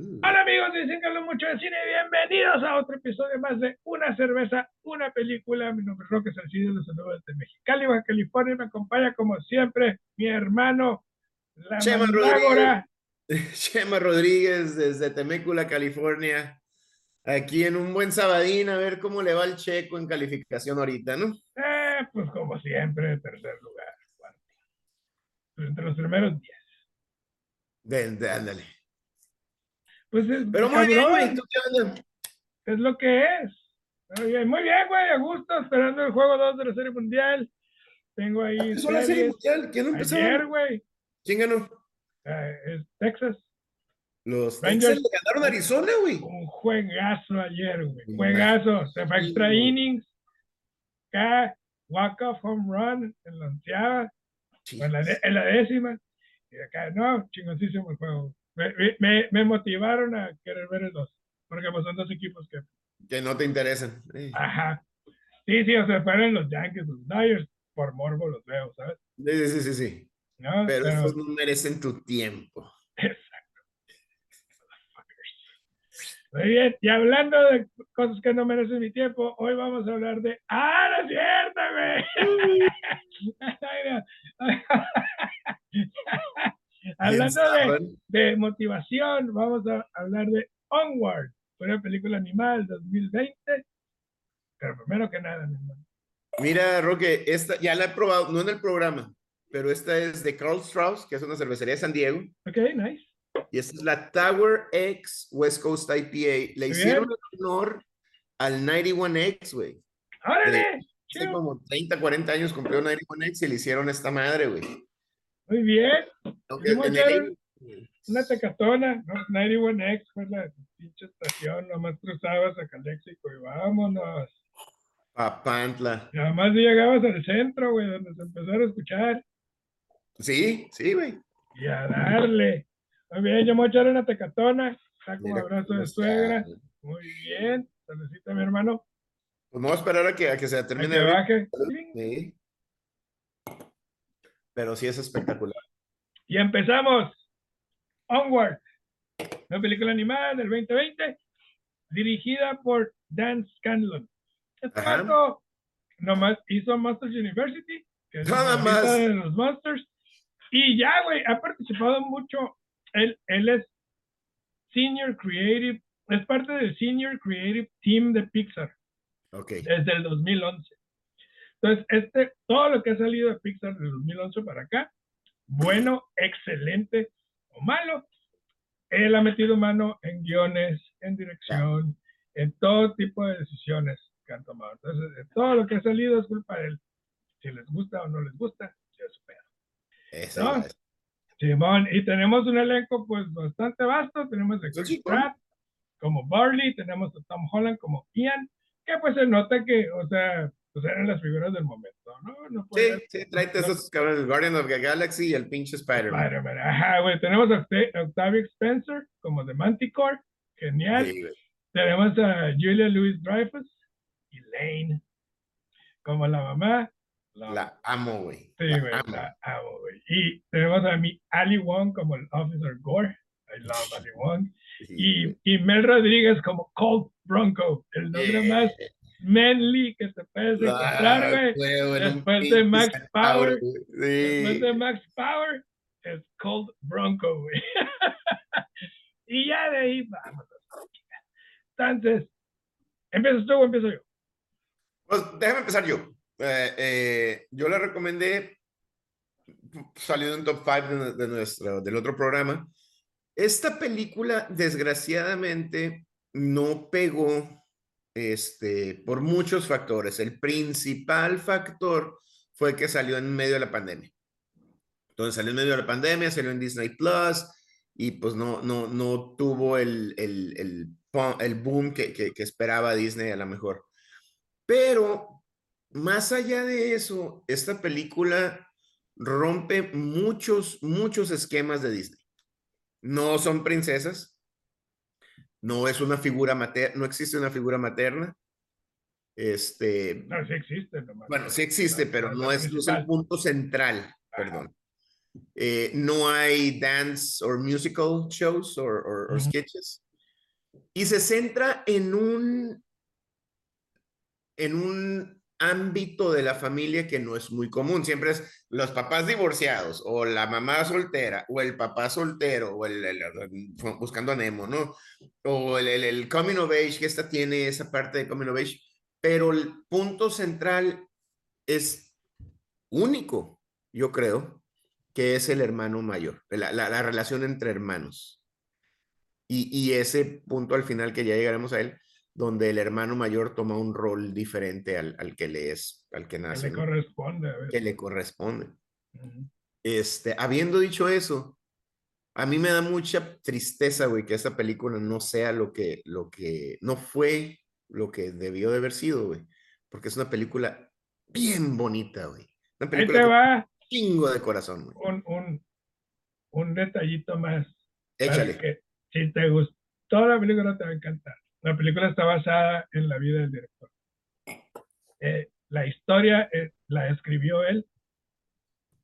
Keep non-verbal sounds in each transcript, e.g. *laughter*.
Hola amigos, dicen que hablo mucho de cine. Bienvenidos a otro episodio más de Una cerveza, una película. Mi nombre es Roque Salcido, los saludos desde Mexicali, Baja California. Me acompaña como siempre mi hermano, la Chema mandrágora. *laughs* Chema Rodríguez desde Temécula, California. Aquí en un buen sabadín, a ver cómo le va el checo en calificación ahorita, ¿no? Eh, pues como siempre, tercer lugar. cuarto. Pues entre los primeros diez. Ándale. Pues es, Pero muy bien, güey. es lo que es. Muy bien, muy bien, güey, a gusto, esperando el juego 2 de la Serie Mundial. Tengo ahí Empezó la serie mundial. ¿Quién empezó? Ayer, güey, ¿Quién ganó? eh, es Texas. Los Rangers. Texans le ganaron a Arizona, güey. Un juegazo ayer, güey. Juegazo. Se fue extra innings. Acá, walk-off home run en la onceava, en la, en la décima. Y acá, no, chingoncísimo el juego. Me, me- me, motivaron a querer ver el dos. Porque pues son dos equipos que, Que no te interesan. Eh, ajá. Sí, sí, o sea, fueron los Yankees, los Dyers, por morbo los veo, ¿sabes? Sí, sí, sí, sí. ¿No? Pero Pero- estos no merecen tu tiempo. Exacto. Muy bien, y hablando de cosas que no merecen mi tiempo, hoy vamos a hablar de. ¡Ah, no es cierto, güey! *laughs* *laughs* Hablando de, de motivación, vamos a hablar de Onward, una película animal 2020. Pero primero que nada, mi hermano. Mira, Roque, esta ya la he probado, no en el programa, pero esta es de Carl Strauss, que es una cervecería de San Diego, Ok, nice. y esta es la Tower X West Coast IPA. Le hicieron honor al 91X, güey. ¡Órale! Hace como 30, 40 años cumplió 91X y le hicieron esta madre, güey. Muy bien. A Una tecatona, ¿no? 91X fue la pinche estación, nomás cruzabas a Caléxico y vámonos. Papantla. Nada más llegabas al centro, güey, donde se empezaron a escuchar Sí, sí, güey. y a darle. Muy bien, yo me voy a echar una tecatona. Saco un Mira abrazo de suegra. Muy bien. Saludcita, mi hermano. Pues vamos a esperar a que, a que se A termine. que de abrir. baje. Sí. Pero sí es espectacular. Y empezamos. Onward. Una película animada del 2020, dirigida por Dan Scanlon. Este nomás hizo Monsters University, que es Nada más. de los Monsters. Y ya, güey, ha participado mucho. Él, él es Senior Creative, es parte del Senior Creative Team de Pixar Ok. desde el 2011. Entonces, este, todo lo que ha salido de Pixar del 2011 para acá, bueno, excelente o malo, él ha metido mano en guiones, en dirección, en todo tipo de decisiones que han tomado. Entonces, todo lo que ha salido es culpa de él. Si les gusta o no les gusta, ya es su pedo. Ese No. ya es. Simón, y tenemos un elenco pues bastante vasto, tenemos a Chris Pratt como Barley, tenemos a Tom Holland como Ian, que pues se nota que, o sea, pues eran las figuras del momento, ¿no? No Sí, sí, tráete esos cabrones, el Guardian of the Galaxy y el pinche Spider-Man. Spider-Man, ajá, güey, tenemos a Octa- a Octavia Spencer como de Manticore, genial, Sí, tenemos a Julia Louis Dreyfus y Lane como la mamá, la La amo, güey. Sí, La güey, amo. la amo, güey. Y tenemos a mi Ali Wong como el Officer Gore. I love *laughs* Ali Wong. Sí, Y, y Mel Rodríguez como Colt Bronco, el nombre Yeah. más manly que puedes encontrar, Ah, güey. güey, en un Después de Max Power, güey. Después Sí. de Max Power, es Colt Bronco, güey. *laughs* y ya de ahí, vamos. Entonces, ¿empiezas tú o empiezo yo? Pues déjame empezar yo. Eh, eh, yo le recomendé, salió en top 5 de, de nuestro, del otro programa. Esta película, desgraciadamente, no pegó este, por muchos factores. El principal factor fue que salió en medio de la pandemia. Entonces salió en medio de la pandemia, salió en Disney Plus y pues no, no, no tuvo el, el, el, boom que, que, que esperaba Disney a lo mejor. Pero más allá de eso, esta película rompe muchos, muchos esquemas de Disney. No son princesas, no es una figura materna, no existe una figura materna. Este, No, sí existe. nomás. bueno, sí existe, La- pero no es, no es el punto central, Ajá. perdón. eh, no hay dance or musical shows or, or, sketches. Y se centra en un, en un ámbito de la familia que no es muy común. Siempre es los papás divorciados o la mamá soltera o el papá soltero o el, el- el- buscando a Nemo, ¿no? O el, el, coming of age, que esta tiene esa parte de coming of age, pero el punto central es único, yo creo, que es el hermano mayor, la, la- la relación entre hermanos. Y, y ese punto al final que ya llegaremos a él, donde el hermano mayor toma un rol diferente al, al que le es, al que Que nace, le ¿no? corresponde. a ver. que le corresponde. Ujú. Este, habiendo dicho eso, a mí me da mucha tristeza, güey, que esta película no sea lo que, lo que, no fue lo que debió de haber sido, güey, porque es una película bien bonita, güey. Una película con va chingo de corazón, güey. un, un, un detallito más. Échale. que si te gustó la película te va a encantar. La película está basada en la vida del director. Eh, la historia eh, la escribió él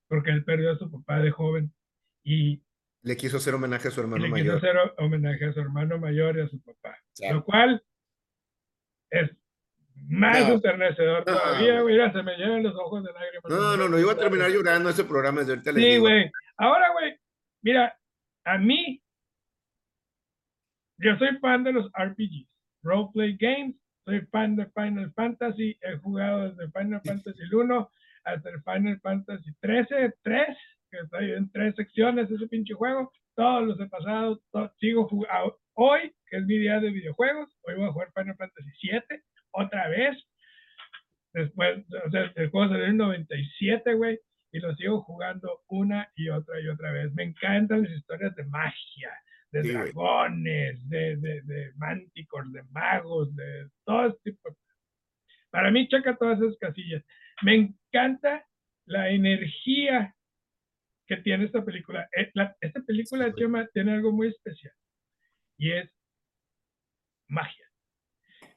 porque él perdió a su papá de joven y, Le quiso hacer homenaje a su hermano le quiso mayor. hacer ho- homenaje a su hermano mayor y a su papá. Claro. Lo cual es más No. enternecedor No, todavía, ya Se me llenan los ojos de lágrimas. No, no, no, iba a terminar llorando ese programa desde ahorita Sí, güey. Ahora, güey, mira, a mí, yo soy fan de los RPGs, Roleplay Games, soy fan de Final Fantasy, he jugado desde Final Fantasy 1 hasta el Final Fantasy 13, 3, que está en tres secciones ese pinche juego, todos los he pasado, to- sigo jugando. Hoy, que es mi día de videojuegos, hoy voy a jugar Final Fantasy 7, otra vez, después, o sea, el juego salió en 97, güey, y lo sigo jugando una y otra y otra vez. Me encantan las historias de magia, de Sí, dragones, de, de, de manticores, de magos, de todo tipo. de- Para mí checa todas esas casillas. Me encanta la energía que tiene esta película. Eh, la- esta película, Sí, tiene algo muy especial y es magia.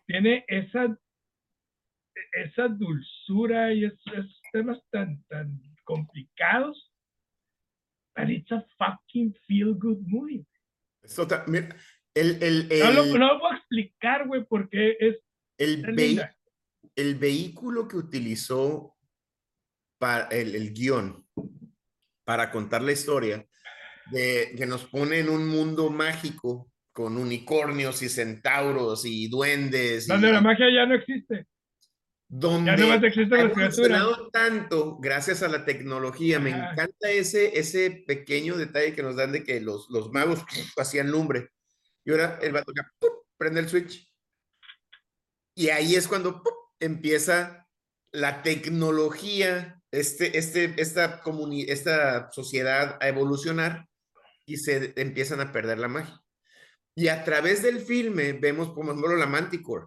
Tiene esa esa dulzura y esos, esos temas tan, tan complicados. But it's a fucking feel good movie. Es otra- mira, el, el, No lo, no lo puedo explicar, güey, porque es el vehículo que utilizó para el, el guion para contar la historia, de, que nos pone en un mundo mágico con unicornios y centauros y duendes. Donde y, la magia ya no existe. Donde Ya ha criaturas. evolucionado tanto gracias a la tecnología. Me encanta ese, ese pequeño detalle que nos dan de que los, los magos hacían lumbre. Y ahora el vato ¡pum! prende el switch. Y ahí es cuando empieza la tecnología, este, este, esta, comuni- esta sociedad a evolucionar y se empiezan a perder la magia. Y a través del filme vemos, por ejemplo, la Manticore,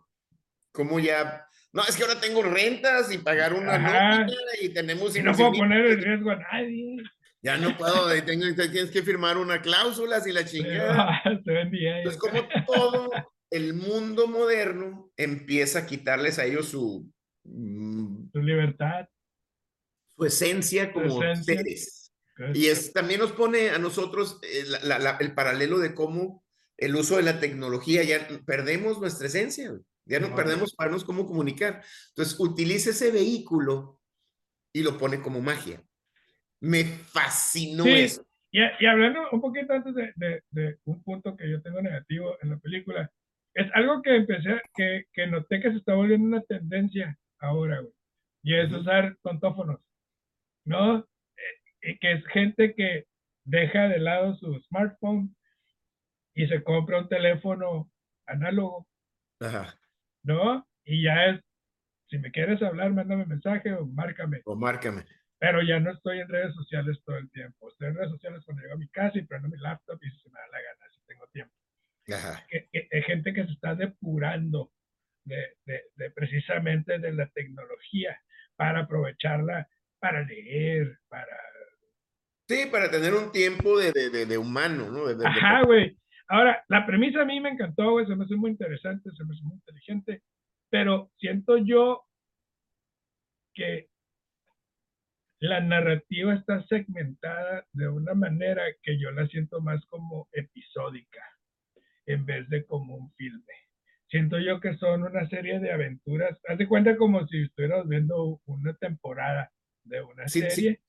como ya, no, es que ahora tengo rentas y pagar una Ajá. nómina y tenemos Y no puedo poner en riesgo a nadie. ya no puedo, tengo, tienes que firmar una cláusula y la chingada. *laughs* Vendía. Entonces, como todo el mundo moderno empieza a quitarles a ellos su, mm, Tu libertad. su esencia como esencia. seres. Y es, también nos pone a nosotros eh, la- la- la- el paralelo de cómo el uso de la tecnología, ya perdemos nuestra esencia, güey. Ya no Wow. perdemos sabernos cómo comunicar. Entonces, utiliza ese vehículo y lo pone como magia. Me fascinó Sí. eso. Y, y hablando un poquito antes de, de- de un punto que yo tengo negativo en la película, es algo que empecé, a- que, que noté que se está volviendo una tendencia ahora, güey. Y es usar contófonos, ¿no? Eh, y que es gente que deja de lado su smartphone y se compra un teléfono análogo, Ajá. ¿No? Y ya es, si me quieres hablar, mándame mensaje o márcame. O márcame. pero ya no estoy en redes sociales todo el tiempo. Estoy en redes sociales cuando llego a mi casa y prendo mi laptop y si se me da la gana, si tengo tiempo. Ajá. Hay gente que se está depurando de, de- de precisamente de la tecnología para aprovecharla para leer, para... Sí, para tener un tiempo de, de, humano, ¿no? Ajá, güey. Ahora, la premisa a mí me encantó, güey, se me hace muy interesante, se me hace muy inteligente, pero siento yo que la narrativa está segmentada de una manera que yo la siento más como episódica en vez de como un filme. Siento yo que son una serie de aventuras. Haz de cuenta como si estuvieras viendo una temporada de una serie.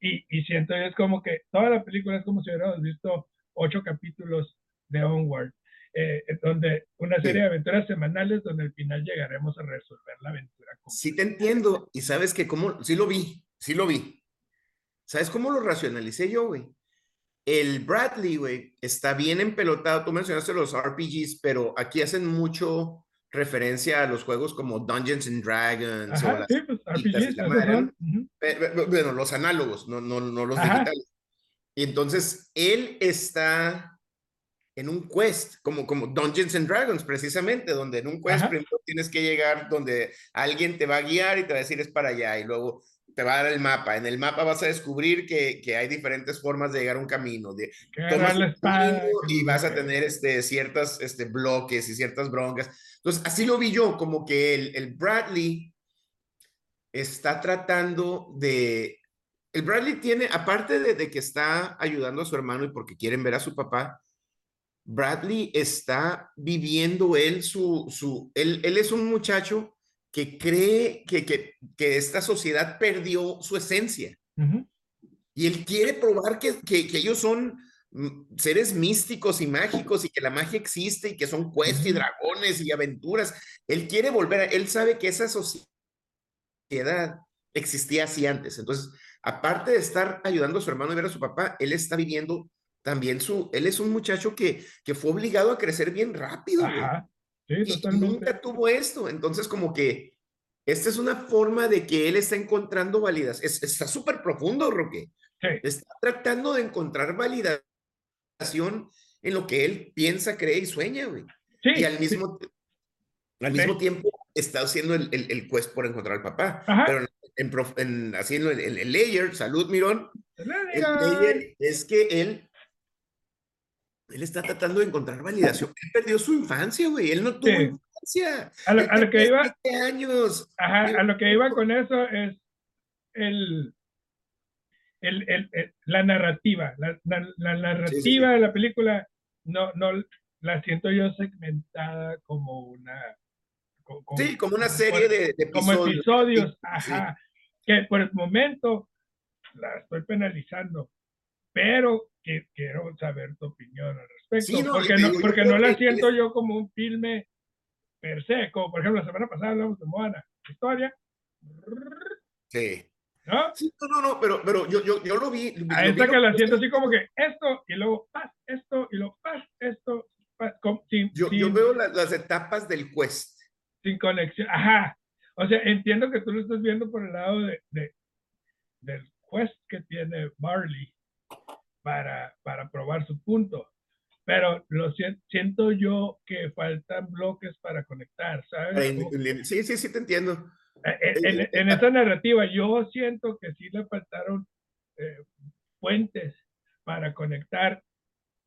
Y, y, siento yo es como que toda la película es como si hubiéramos visto ocho capítulos de Onward. Eh, donde una serie de aventuras semanales donde al final llegaremos a resolver la aventura. Sí te entiendo y sabes que como, sí lo vi, sí lo vi. ¿Sabes cómo lo racionalicé yo, güey? El Bradley, güey, está bien empelotado. Tú mencionaste los RPGs, pero aquí hacen mucho referencia a los juegos como Dungeons and Dragons. o sí, pues RPGs. Bueno, los análogos, no, no, no los digitales. Y entonces él está en un quest, como, como Dungeons and Dragons, precisamente, donde en un quest primero tienes que llegar donde alguien te va a guiar y te va a decir es para allá, y luego te va a dar el mapa. En el mapa vas a descubrir que, que hay diferentes formas de llegar a un camino. De, tomas un camino y vas a tener este, ciertas este, bloques y ciertas broncas. Entonces, así lo vi yo, como que el, el Bradley está tratando de... El Bradley tiene, aparte de, de que está ayudando a su hermano y porque quieren ver a su papá, Bradley está viviendo él su, su, él, él es un muchacho que cree que, que, que esta sociedad perdió su esencia. Y él quiere probar que, que, que, ellos son mm, seres místicos y mágicos y que la magia existe y que son quests y dragones y aventuras. Él quiere volver a, él sabe que esa sociedad existía así antes. Entonces, aparte de estar ayudando a su hermano a ver a su papá, él está viviendo también su, él es un muchacho que, que fue obligado a crecer bien rápido. y nunca tuvo esto. Entonces, como que esta es una forma de que él está encontrando validación. está súper profundo, Roque. Está tratando de encontrar validación en lo que él piensa, cree y sueña, güey. y al mismo, al mismo tiempo está haciendo el, el, el, quest por encontrar al papá. Pero en, en, haciendo el, el, layer, salud, Mirón, el layer es que él él está tratando de encontrar validación. Él perdió su infancia, güey. Él no tuvo infancia. A lo, que iba. años. a lo que iba con eso es el, el, el, la narrativa. La, la, narrativa de la película no, no la siento yo segmentada como una. sí, como una serie de, episodios. Como episodios, ajá. Que por el momento la estoy penalizando, pero quiero saber tu opinión al respecto, porque, no, porque no la siento yo como un filme per se, como por ejemplo la semana pasada hablamos de Moana, historia. Sí. ¿No? Sí, no, no, pero, pero yo, yo, yo lo vi. A esta que la siento así como que esto y luego paz, esto y luego paz, esto. sin, yo, yo veo las etapas del quest. Sin conexión, ajá. O sea, entiendo que tú lo estás viendo por el lado de, de del quest que tiene Barley para, para probar su punto. Pero lo siento, yo que faltan bloques para conectar, ¿sabes? Sí, sí, sí, te entiendo. Eh, eh, en, en, en esa narrativa yo siento que sí le faltaron eh, puentes para conectar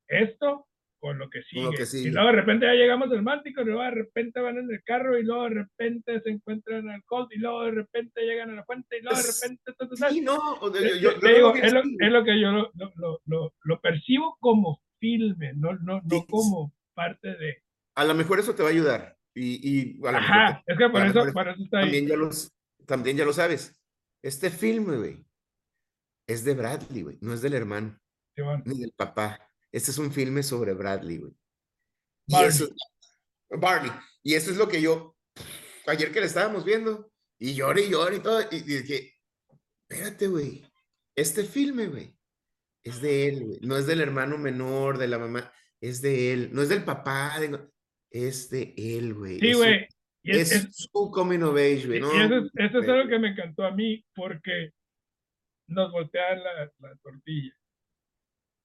esto con lo que sigue. Y luego de repente ya llegamos al Mántico, y luego de repente van en el carro, y luego de repente se encuentran al Colt, y luego de repente llegan a la fuente, y luego de repente... Sí, no, yo, digo, es, lo, es, lo, que yo lo, lo, lo, lo, percibo como filme, no, no, no como parte de... A lo mejor eso te va a ayudar. Y, y a Ajá, es que por eso, por eso está también Ya los, también ya lo sabes. Este filme, güey, es de Bradley, güey, no es del hermano, ni del papá este es un filme sobre Bradley, güey. Barney. Y eso, Barney. Y eso es lo que yo, ayer que le estábamos viendo, y lloré y lloré y todo, y, dije, espérate, güey, este filme, güey, es de él, güey. No es del hermano menor, de la mamá, es de él. No es del papá, es de él, güey. Sí, güey. Es, es, su coming of age, güey. No, y eso, es, eso es algo que me encantó a mí, porque nos voltean la, la tortilla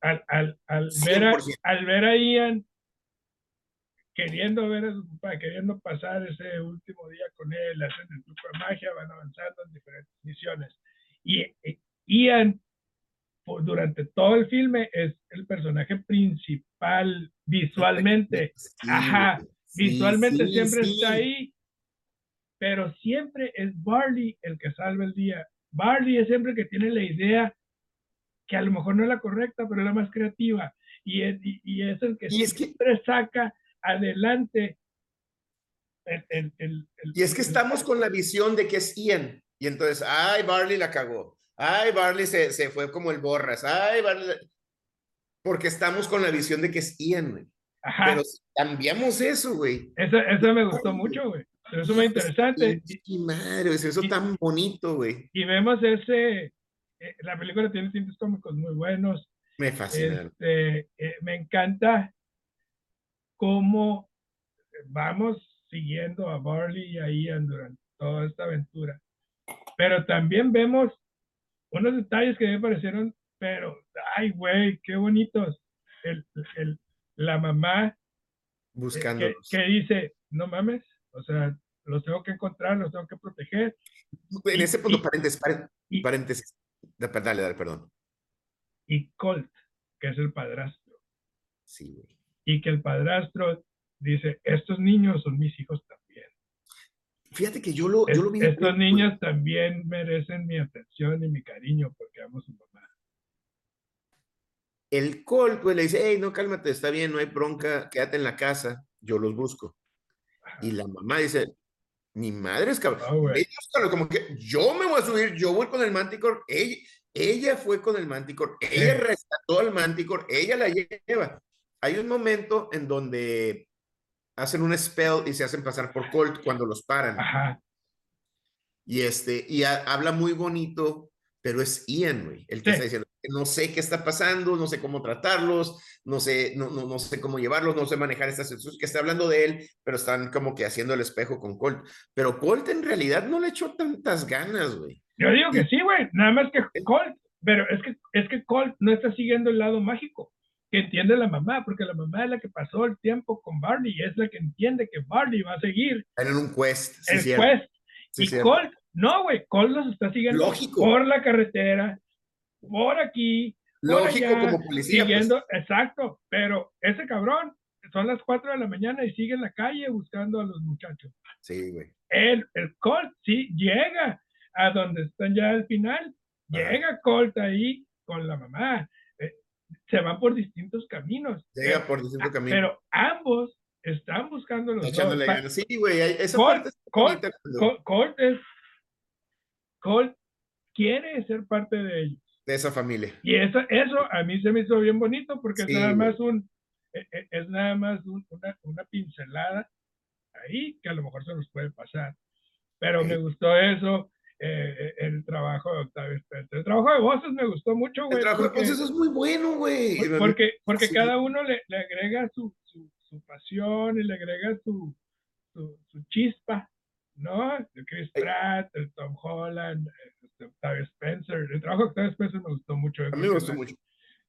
al, al, al ver, a, al ver a Ian queriendo ver a su papá, queriendo pasar ese último día con él, hacen el truco de magia, van avanzando en diferentes misiones. Y, e, Ian, durante todo el filme, es el personaje principal visualmente. Ajá, visualmente siempre está ahí, pero siempre es Barley el que salva el día Barley es siempre el que tiene la idea que a lo mejor no es la correcta, pero es la más creativa. Y es, y, es el que siempre saca adelante el, el, y es que estamos con la visión de que es Ian. Y entonces, ay, Barley la cagó. Ay, Barley se, se fue como el borras. Ay, Barley. Porque estamos con la visión de que es Ian, güey. Pero cambiamos eso, güey. Eso, eso me gustó mucho, güey. Eso es muy interesante. Y madre, eso tan bonito, güey. Y vemos ese. Eh, la película tiene tintes cómicos muy buenos. Me fascina. Este, eh, me encanta cómo vamos siguiendo a Barley y a Ian durante toda esta aventura. Pero también vemos unos detalles que me parecieron, pero, ay, güey, qué bonitos. El, el, la mamá eh, buscando que, dice, no mames, o sea, los tengo que encontrar, los tengo que proteger. En ese punto, paréntesis, paréntesis, dale, dale, perdón. Y Colt, que es el padrastro. Sí, güey. Y que el padrastro dice, estos niños son mis hijos también. Fíjate que yo lo, yo lo vi. Estos niños también merecen mi atención y mi cariño porque amo a su mamá. El Colt, pues le dice, hey, no, cálmate, está bien, no hay bronca, quédate en la casa, yo los busco. Y la mamá dice, mi madre es cabrón. Ah, como que yo me voy a subir, yo voy con el Manticore, ella, ella fue con el Manticore, ella rescató al Manticore, ella la lleva. Hay un momento en donde hacen un spell y se hacen pasar por Colt cuando los paran. Ajá. Y este, y habla muy bonito, pero es Ian, güey, el que está diciendo, no sé qué está pasando, no sé cómo tratarlos, no sé, no, no, no sé cómo llevarlos, no sé manejar estas situaciones, que está hablando de él, pero están como que haciendo el espejo con Colt. Pero Colt en realidad no le echó tantas ganas, güey. Yo digo que sí, güey, nada más que Colt, pero es que, es que Colt no está siguiendo el lado mágico que entiende la mamá, porque la mamá es la que pasó el tiempo con Barney y es la que entiende que Barney va a seguir. En un quest. el quest. y Colt, no, güey, Colt los está siguiendo Lógico. por la carretera, por aquí. Lógico como policía. Pues. Siguiendo, exacto, pero ese cabrón, son las 4 de la mañana y sigue en la calle buscando a los muchachos. Sí, güey. El, el Colt, sí, llega a donde están ya al final. Llega Colt ahí con la mamá se van por distintos caminos. Llega por distintos caminos. Pero ambos están buscando los dos. Sí, güey, esa Colt, parte Colt, Colt, Colt, quiere ser parte de ellos. De esa familia. Y eso, eso a mí se me hizo bien bonito porque es nada más un, e, e, es nada más una, una, pincelada ahí que a lo mejor se nos puede pasar. Pero me gustó eso. Eh, eh, el trabajo de Octavio Spencer. El trabajo de voces me gustó mucho, güey. El trabajo de voces es muy bueno, güey. Porque, porque cada uno le, le agrega su, su, su, pasión y le agrega su, su, su chispa, ¿no? El Chris Pratt, el Tom Holland, este, Octavio Spencer. El trabajo de Octavio Spencer me gustó mucho. A mí me gustó mucho.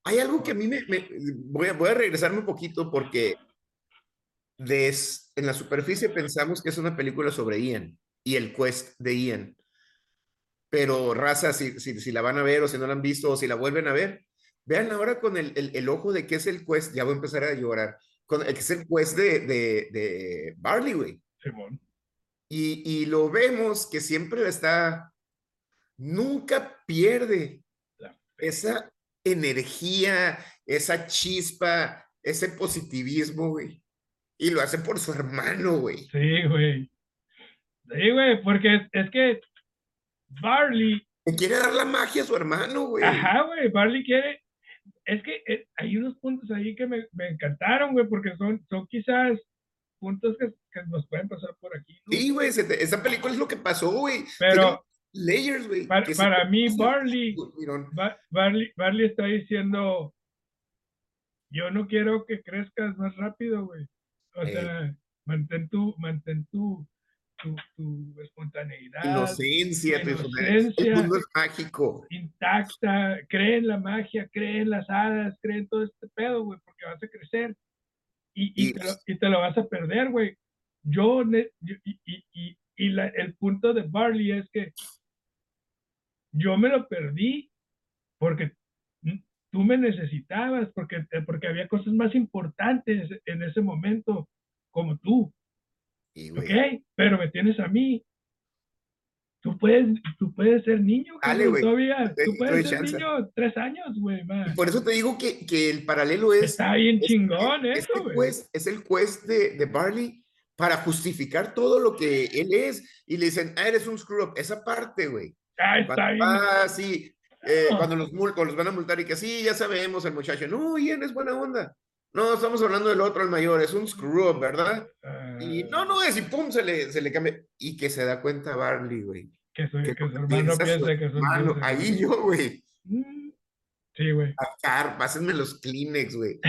Hay algo que a mí me, me voy, a, voy a regresarme un poquito porque des, en la superficie pensamos que es una película sobre Ian y el quest de Ian pero raza, si, si, si, la van a ver o si no la han visto o si la vuelven a ver, vean ahora con el, el, ojo de qué es el quest, ya voy a empezar a llorar, con el que es el quest de, de, de Barley, güey. Y, y lo vemos que siempre está, nunca pierde esa energía, esa chispa, ese positivismo, güey. Y lo hace por su hermano, güey. Sí, güey. Sí, güey, porque es que Barley. Le quiere dar la magia a su hermano, güey. Ajá, güey. Barley quiere. Es que eh, hay unos puntos ahí que me, me encantaron, güey, porque son, son quizás puntos que, que, nos pueden pasar por aquí. Sí, güey. Esa película es lo que pasó, güey. Pero. Layers, güey. Para, para mí, Barley, Barley, Barley está diciendo. Yo no quiero que crezcas más rápido, güey. O sea, mantén tu, mantén tu, tu, tu espontaneidad. Inocencia, tu inocencia. El mundo es mágico. Intacta, cree en la magia, cree en las hadas, cree en todo este pedo, güey, porque vas a crecer. Y, y, te, lo, y te, lo, vas a perder, güey. Yo, y, y, y la, el punto de Barley es que yo me lo perdí porque tú me necesitabas, porque, porque había cosas más importantes en ese momento como tú ok, pero me tienes a mí. Tú puedes, tú puedes ser niño, Dale, güey. todavía. Tú puedes ser chance. niño tres años, güey. Por eso te digo que, que el paralelo es. Está bien es- chingón es- eso, güey. es el quest de, de Barley para justificar todo lo que él es. Y le dicen, ah, eres un screw up. Esa parte, güey. Ah, está Cuando- bien. Ah, sí. eh, Ah. cuando, los, mul- cuando los van a multar y que sí, ya sabemos, el muchacho, no, Ian es buena onda. No, estamos hablando del otro, el mayor, es un screw up, ¿verdad? Y no, no es, y pum, se le, se le cambia. Y que se da cuenta Barley, güey. Que su, que que su lo hermano piensa su que es un Mano, dulce, ahí yo, güey. Mm, Sí, güey. Car, pásenme los Kleenex, güey.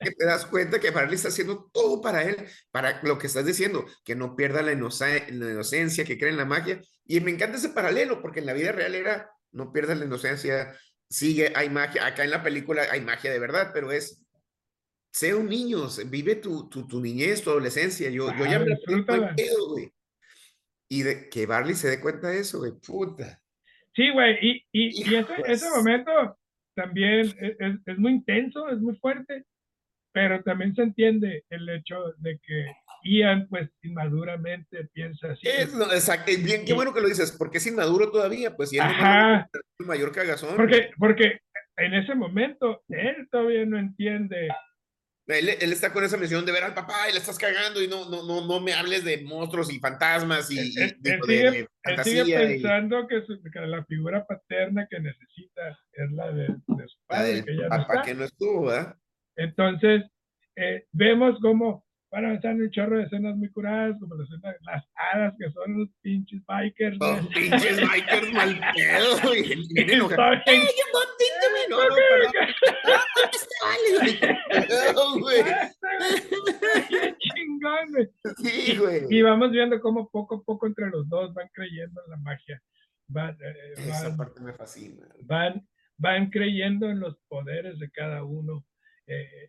que te das cuenta que Barley está haciendo todo para él, para lo que estás diciendo, que no pierda la, inoce- la inocencia, que cree en la magia. Y me encanta ese paralelo, porque en la vida real era, no pierdas la inocencia, sigue, hay magia. Acá en la película hay magia de verdad, pero es, sé un niño, vive tu, tu, tu niñez, tu adolescencia. Yo, yo ya me pedo, güey. Y de, que Barley se dé cuenta de eso, güey, puta. Sí, güey, y, y, y ese, ese momento también es, es- es muy intenso, es muy fuerte, pero también se entiende el hecho de que Ian, pues, inmaduramente piensa así. Es, no, exacto, bien, qué bueno que lo dices, porque es inmaduro todavía, pues, y él Ajá, es el mayor cagazón. porque, porque en ese momento él todavía no entiende. Él, él está con esa misión de ver al papá y le estás cagando y no, no, no, no me hables de monstruos y fantasmas y, digo, sigue, de él fantasía sigue y pensando que, su- que la figura paterna que necesita es la de, de su la padre, del que no papá que no estuvo, ¿verdad? Entonces, eh, vemos cómo van avanzando un chorro de escenas muy curadas, como la escena- las hadas que son los pinches bikers. Los güey. pinches bikers mal *laughs* pedo y bien enojados. Está bien- ¡Ey, you got into me! No, güey. *laughs* güey. Güey. Güey. Y vamos viendo cómo poco a poco entre los dos van creyendo en la magia. Van, eh, Esa parte me fascina. van, van creyendo en los poderes de cada uno. Eh,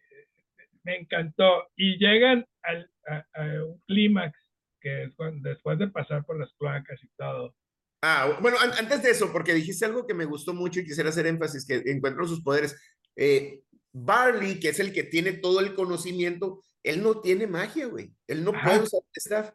me encantó. Y llegan al, a, a un clímax, que es cuando, después de pasar por las cloacas y todo. Ah, bueno, an- antes de eso, porque dijiste algo que me gustó mucho y quisiera hacer énfasis, que encuentro sus poderes. Eh, Barley, que es el que tiene todo el conocimiento, él no tiene magia, güey. Él no Ajá. puede usar staff.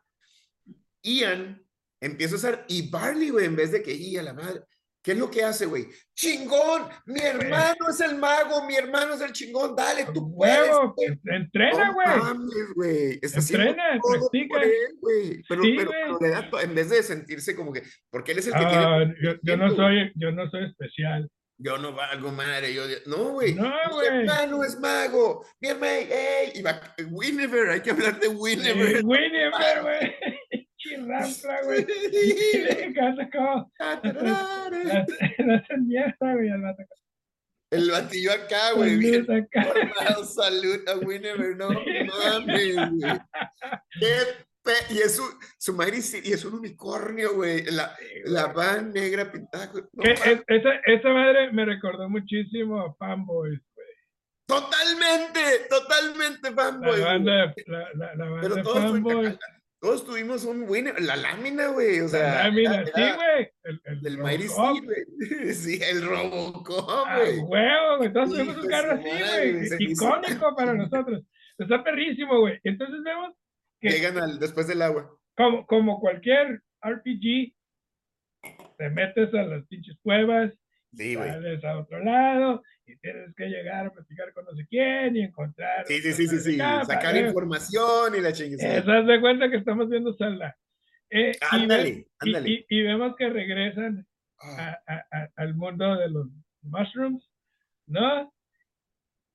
Ian empieza a usar, y Barley, güey, en vez de que, y a la madre, ¿qué es lo que hace, güey? ¡Chingón! Mi hermano es el mago, mi hermano es el chingón, dale, tú puedes. Güey". Entrena, No güey. mames, güey. Entrena, practica. él, güey. Pero, Sí, pero, güey. pero le da to- en vez de sentirse como que, porque él es el que tiene Ah, el yo, yo no soy, yo no soy especial. Yo no valgo madre, yo no, güey. No, mi güey. hermano es mago. Mi hermano, ey, y va, Winnever, hay que hablar de Winnever. Eh, Winnie, güey. Chirrampla, güey. Y le canta como la la hacen mierda, güey, al vato. El batillo acá, güey, bien formado, salud a Winnever, no mames, güey. Qué pe- y es su, su madre y sí- es un unicornio, güey. La, la van negra pintada. No es- esa, esa madre me recordó muchísimo a Fanboys, güey. Totalmente, totalmente La fanboy. banda, la, la, la banda Pero de todos, Fanboys. Todos tuvimos un Winnever, la lámina, güey. O sea, La lámina, sí, güey. El, el Del Mighty güey. *laughs* Sí, el Robocop, Ah, güey. huevo, güey. Todos tuvimos Hijo un carro así, güey. Icónico para nosotros. Está perrísimo, güey. Entonces vemos que Llegan al, después del agua. como, como cualquier RPG, te metes a las pinches cuevas, Sí, sales a otro lado y tienes que llegar a platicar con no sé quién y encontrar. Sí, sí, sí, sí, Sacar información y la chingada. ¿Te das cuenta que estamos viendo Zelda? Eh, Ándale, y, ándale. y- y vemos que regresan Ah, a- a- a- al mundo de los mushrooms, ¿no?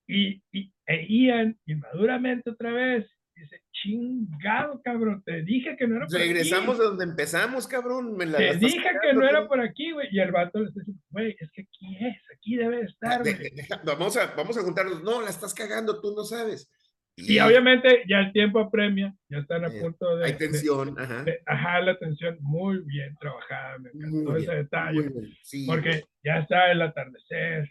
Y, y e Ian, inmaduramente otra vez, dice, chingado, cabrón, te dije que no era por Regresamos aquí. de donde empezamos, cabrón. Me la- la Te dije que no era por aquí, güey. Y el vato le diciendo, güey, es que aquí es, aquí debe estar, güey. de- vamos, a, vamos a juntarnos. No, la estás cagando, tú no sabes. Y obviamente ya el tiempo apremia, ya están a Eh, punto de, Hay de- tensión. Ajá. de- ajá, la tensión muy bien trabajada, me encantó Muy ese bien, detalle. muy bien, sí, porque ya está el atardecer,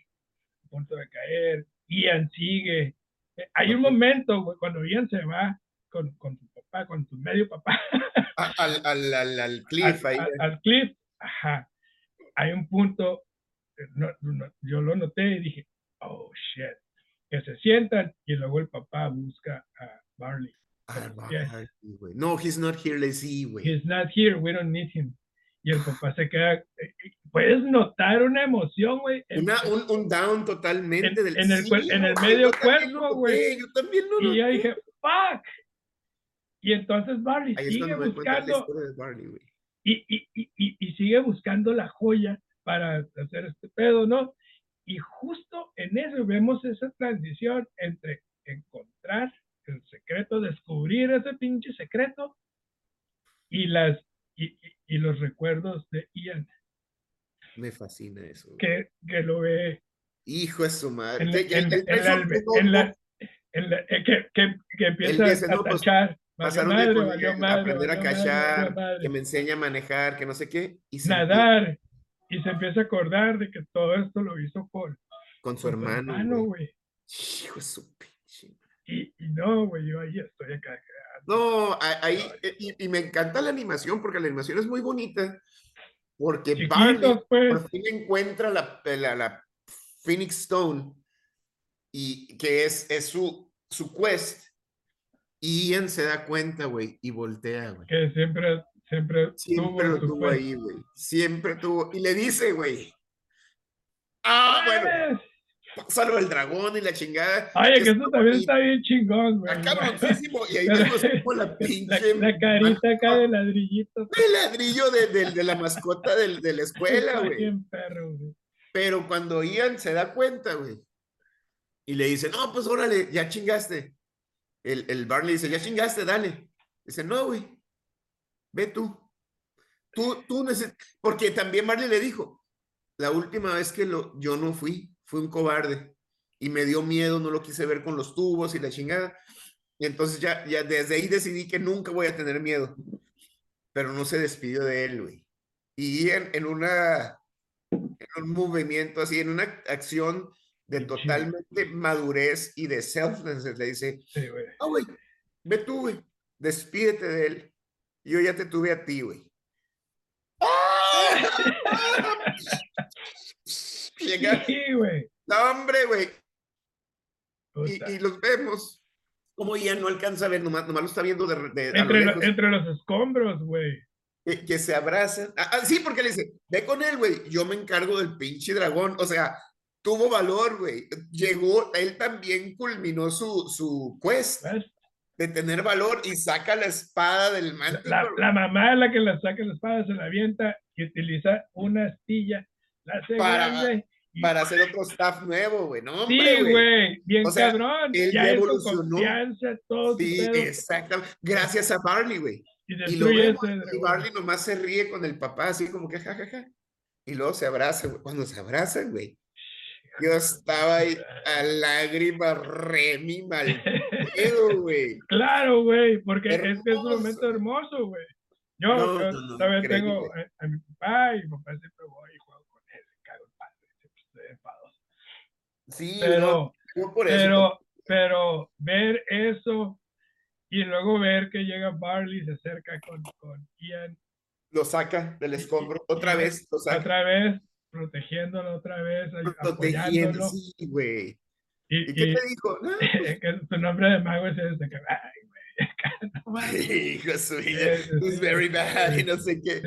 a punto de caer, Ian sigue. Eh, Hay un momento, güey, cuando Ian se va con, con su papá, con su medio papá, *laughs* Al, al, al, al cliff ahí. al- al cliff, ajá, hay un punto, eh, no- no- yo lo noté y dije, oh, shit, que se sientan y luego el papá busca a Barley. Ah. Barley. No, he's not here, let's see, güey. He's not here, we don't need him. y el papá se queda, eh, puedes notar una emoción, güey. Una, un, un down totalmente En- del en el Sí, en el güey, medio yo también cuerpo, lo güey. noté, Yo también lo Y yo noté. dije, fuck. Y entonces Barney Ahí sigue buscando Barney, y, y, y, y, sigue buscando la joya para hacer este pedo, ¿no? Y justo en eso vemos esa transición entre encontrar el secreto, descubrir ese pinche secreto y las y, y- los recuerdos de Ian, Me fascina eso. que, que lo ve Hijo de su madre. en, Que- que- en- que en en la- en la- eh, que, que, que empieza a no, pues, tachar. Pasar un día madre, con ella, madre, aprender a valió madre, madre. que me enseña a manejar, que no sé qué. Y se nadar y se empieza a acordar de que todo esto lo hizo con, con su con su hermano. güey. Hijo de su pinche. Y, y no, güey, yo ahí estoy acá. No, ahí, eh, y, y me encanta la animación porque la animación es muy bonita. Porque Barney Chiquitos, pues. por fin encuentra la, la, la Phoenix Stone y que es, es su, su quest. Y Ian se da cuenta, güey, y voltea, güey. Que siempre, siempre, Siempre lo tuvo pues. ahí, güey. Siempre tuvo. Y le dice, güey. Ah, bueno, ¡Mames! pásalo el dragón y la chingada. Oye, que eso Está también está bien chingón, güey. Está cabroncísimo. Y ahí vemos como *laughs* la pinche. la carita acá de ladrillitos. El ladrillo de, de- de la mascota del- de la escuela, güey. Pero cuando Ian se da cuenta, güey, y le dice, no, pues órale, ya chingaste. El, el Barney dice, ya chingaste, dale. Dice, no, güey, ve tú. Tú, tú neces-". Porque también Barney le dijo, la última vez que lo, yo no fui, fui un cobarde. Y me dio miedo, no lo quise ver con los tubos y la chingada. Y entonces ya, ya desde ahí decidí que nunca voy a tener miedo. Pero no se despidió de él, güey. Y Ian en una en un movimiento así, en una acción de totalmente madurez y de selflessness, le dice, Sí, güey. no, güey, ve tú, güey, despídete de él. Yo ya te tuve a ti, güey. *laughs* Llega, Sí, güey. no, hombre, güey, y, y los vemos. Como ya no alcanza a ver, nomás, nomás lo está viendo de, de- lo Entre, lo- lejos, entre los escombros, güey. que, que se abrazan. Ah, ah, sí, porque le dice, ve con él, güey, yo me encargo del pinche dragón. O sea, tuvo valor, güey. Llegó, él también culminó su, su quest ¿ves? de tener valor y saca la espada del manto. la, la mamá es la que la saca la espada, se la avienta y utiliza una astilla, la hace Para- grande. y- para hacer otro staff nuevo, güey. No, hombre, Sí, güey, bien O sea, cabrón. él ya evolucionó. confianza, todo Sí, exactamente. Gracias a Barley, güey. y Y lo vemos, y. Barley nomás se ríe con el papá, así como que jajaja. Y luego se abraza, güey. Cuando se abrazan, güey. Yo estaba ahí a lágrimas remi mal pedo, *laughs* güey. Claro, güey, porque es que es un Hermoso. momento hermoso, güey. Yo, No, yo no, no, tengo a, a mi papá y mi papá siempre voy y juego con él, cago en padre, siempre estoy enfadoso. Sí, Pero, por eso. pero, pero ver eso y luego ver que llega Barley y se acerca con, con Ian Lo saca del escombro. Otra y- vez lo saca. otra vez, protegiéndolo otra vez, apoyándolo. sí, güey. Y, ¿Y qué y- te dijo? No, *laughs* que su nombre de mago es este que, ay, güey, *laughs* hijo suyo, it's very bad y no sé qué. Sí,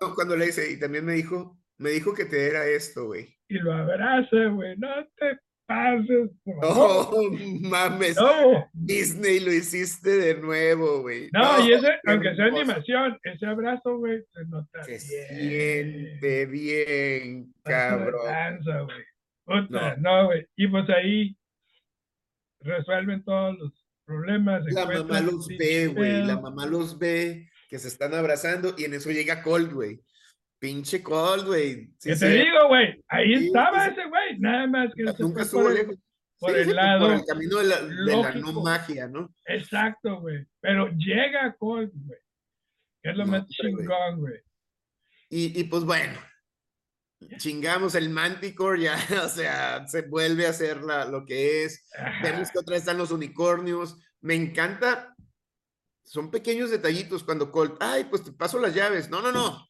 No, Cuando le dice, y también me dijo, me dijo que te era esto, güey. y lo abraza, güey, no te pases. Oh, *laughs* mames. No, Disney lo hiciste de nuevo, güey. no, y ese, aunque sea hermoso. animación, ese abrazo, güey, se nota Se siente bien, cabrón. güey. No, güey. Y pues ahí resuelven todos los problemas. La mamá los ve, güey. La mamá los ve que se están abrazando y en eso llega Cold, güey. Pinche Cold, güey. Sí, ¿Qué sí, te digo, güey? Ahí Sí, estaba sí, ese güey. Nada más que Nunca estuvo por el- lejos. por el sí, lado Por el camino de la, de la no magia, ¿no? Exacto, güey. Pero llega Colt, güey. Que es lo No, más chingón, güey. Y, y pues bueno, chingamos el Manticore, ya, *laughs* o sea, se vuelve a hacer la, lo que es. Ajá. Vemos que otra vez están los unicornios. Me encanta. Son pequeños detallitos cuando Colt, ay, pues te paso las llaves. No, no, no.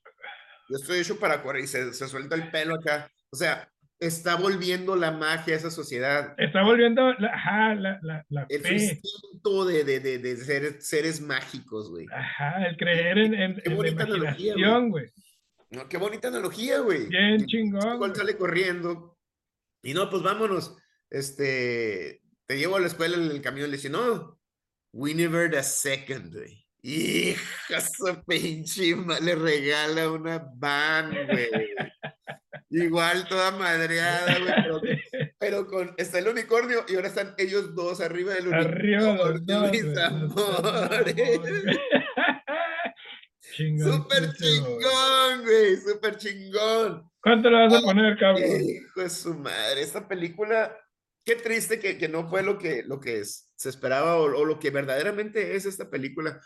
Yo estoy hecho para correr y se, se suelta el pelo acá. O sea, está volviendo la magia a esa sociedad. Está volviendo la, ajá, la, la, la El fe. instinto de, de, de, de ser seres mágicos, güey. Ajá, el creer en, en, Qué en la bonita analogía, güey. imaginación. No, qué bonita analogía, güey. Bien Y chingón. igual güey. sale corriendo. Y no, pues vámonos. Este, te llevo a la escuela en el camión. Le dice, no, we never a second, güey. Hija su pinche le regala una van, güey. Igual toda madreada, güey, pero, pero con, está el unicornio y ahora están ellos dos arriba del unicornio. Arriba los mis dos, amores. *laughs* Chingón, güey. chingón, güey, súper chingón. ¿Cuánto le vas a poner, cabrón? Hijo de su madre, esta película, qué triste que, que no fue lo que, lo que es- se esperaba o, o lo que verdaderamente es esta película.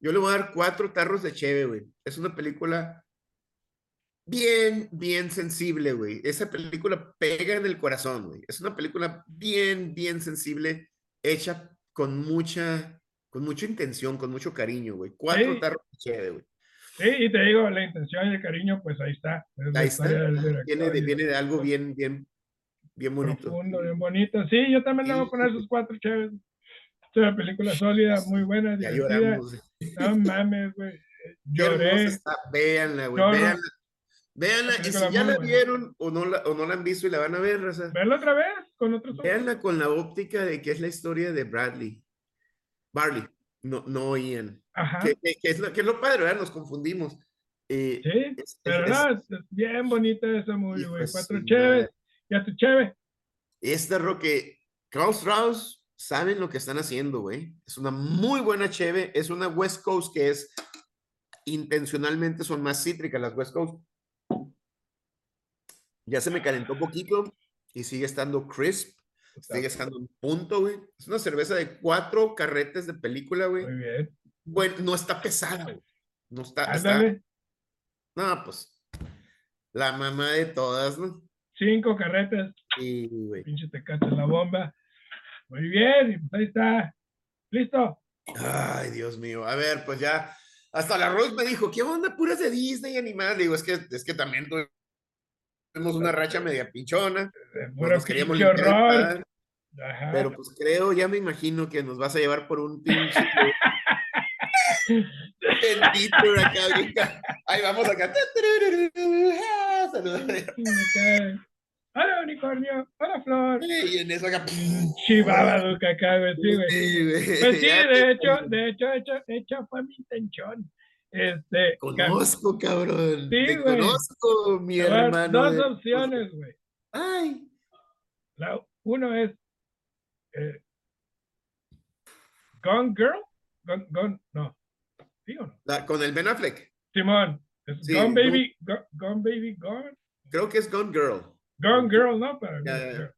Yo le voy a dar cuatro tarros de cheve, güey. Es una película bien, bien sensible, güey. Esa película pega en el corazón, güey. Es una película bien, bien sensible, hecha con mucha, con mucha intención, con mucho cariño, güey. Cuatro Sí. tarros de cheve, güey. Sí, y te digo, la intención y el cariño, pues ahí está. Es Ahí está. Viene de, viene de algo bien, bien, bien bonito. profundo, bien bonito. Sí, yo también le voy a poner sus cuatro chéves. Es una película sólida, muy buena, Ya divertida. lloramos. No mames, güey. Lloré. está. Véanla, güey. Véanla. Véanla. Y si ya la vieron o no la, o no la han visto y la van a ver, raza, Verlo otra vez con otros ojos. véanla con la óptica de que es la historia de Bradley. Barley, no, no Ian. Ajá. Que, que- que es lo, que es lo padre, ¿verdad? Nos confundimos. Eh, Sí, es- es- pero es- bien bonita esa movie, güey. Cuatro madre. Ya tu cheve. Esta Roque, Carl Strauss saben lo que están haciendo, güey. Es una muy buena cheve. Es una West Coast que es intencionalmente son más cítricas las West Coast. Ya se me calentó un poquito y sigue estando crisp. Sigue estando en punto, güey. Es una cerveza de cuatro carretes de película, güey. Muy bien. Bueno, no está pesada, güey. No está, está-. No, pues. La mamá de todas, ¿no? Cinco carretas. Y, güey. Pinche tecate en la bomba. Muy bien. Pues ahí está. ¿Listo? Ay, Dios mío. A ver, pues ya. Hasta la Rose me dijo, ¿qué onda? Puras de Disney animadas. Digo, es que, es que también tuvimos una racha media pinchona. Puro nos queríamos limpiar Ajá. Pero pues creo, ya me imagino que nos vas a llevar por un pinche. *laughs* bendito acá, Ahí vamos acá. *laughs* Saludos. Ok. *laughs* Hola, unicornio. Hola, flor. Y en eso acá. Chivaba, güey. Sí, güey. Sí, güey, Pues sí, de hecho, de hecho, de hecho, de hecho fue mi intención. Este, Conozco, cabrón. Sí, Te güey. conozco, mi hermano. Dos de- opciones, güey. Ay. La, uno es eh, Gone Girl. Gone, Gone, no. ¿Sí o no? La- con el Ben Affleck. Simón. Sí, Gone. Baby, Go- Gone Baby, Gone. Creo que es Gone Girl. Gone Girl, no, pero Gone ya. Girl.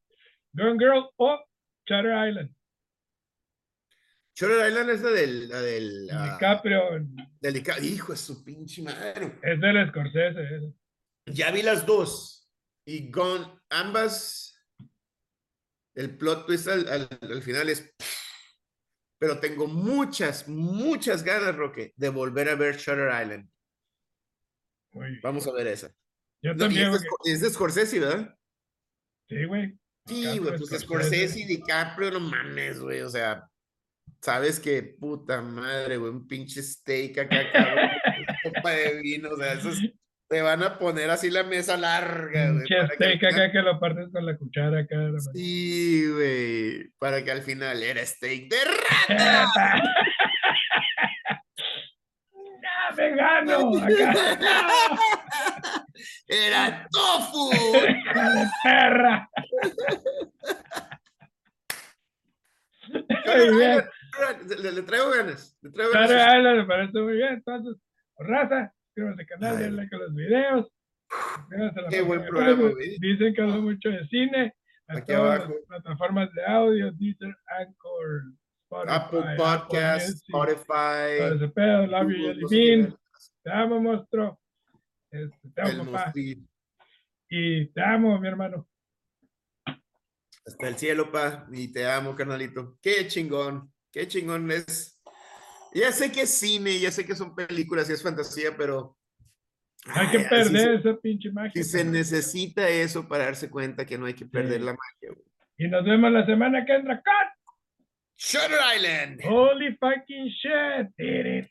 Gone Girl o Shutter Island. Shutter Island es la del. La del, DiCaprio en- del Dica- Hijo de su pinche madre. es del Scorsese. ese. Ya vi las dos. Y Gone. Ambas. El plot twist al, al- al final es. Pero tengo muchas, muchas ganas, Roque, de volver a ver Shutter Island. Muy bien. Vamos a ver esa. Yo No, y también, es, de, es Scorsese, ¿verdad? Sí, güey. Sí, güey, pues Scorsese y DiCaprio, no mames, güey, o sea, sabes que puta madre, güey, un pinche steak acá, *laughs* cabrón, copa de vino, o sea, esos te van a poner así la mesa larga, güey. Pinche para que steak acá que lo partes con la cuchara acá. Sí, güey, para que al final era steak de rata. *laughs* ¡No, vegano! Acá. *laughs* Era tofu. ¡No, perra! Muy bien. Le, le traigo ganas, le traigo ganas. Island me parece muy bien. Entonces, raza, suscríbanse al canal, denle like a los videos. Qué buen de programa. Dicen que hablo mucho de cine. Aquí abajo. las plataformas de audio, Deezer, Anchor, Spotify, Apple Podcast, Music, todo Spotify. ese pedo, Love You, Google, Jelly Bean. Te amo, monstruo. Este, te amo, papá. Y te amo, mi hermano. Hasta el cielo, pa. Y te amo, carnalito. Qué chingón. Qué chingón es. Ya sé que es cine, ya sé que son películas y es fantasía, pero. Hay que ay, perder se- esa pinche magia. Si se necesita eso para darse cuenta que no hay que perder Sí. la magia. güey. Y nos vemos la semana que entra con Shutter Island. Holy fucking shit.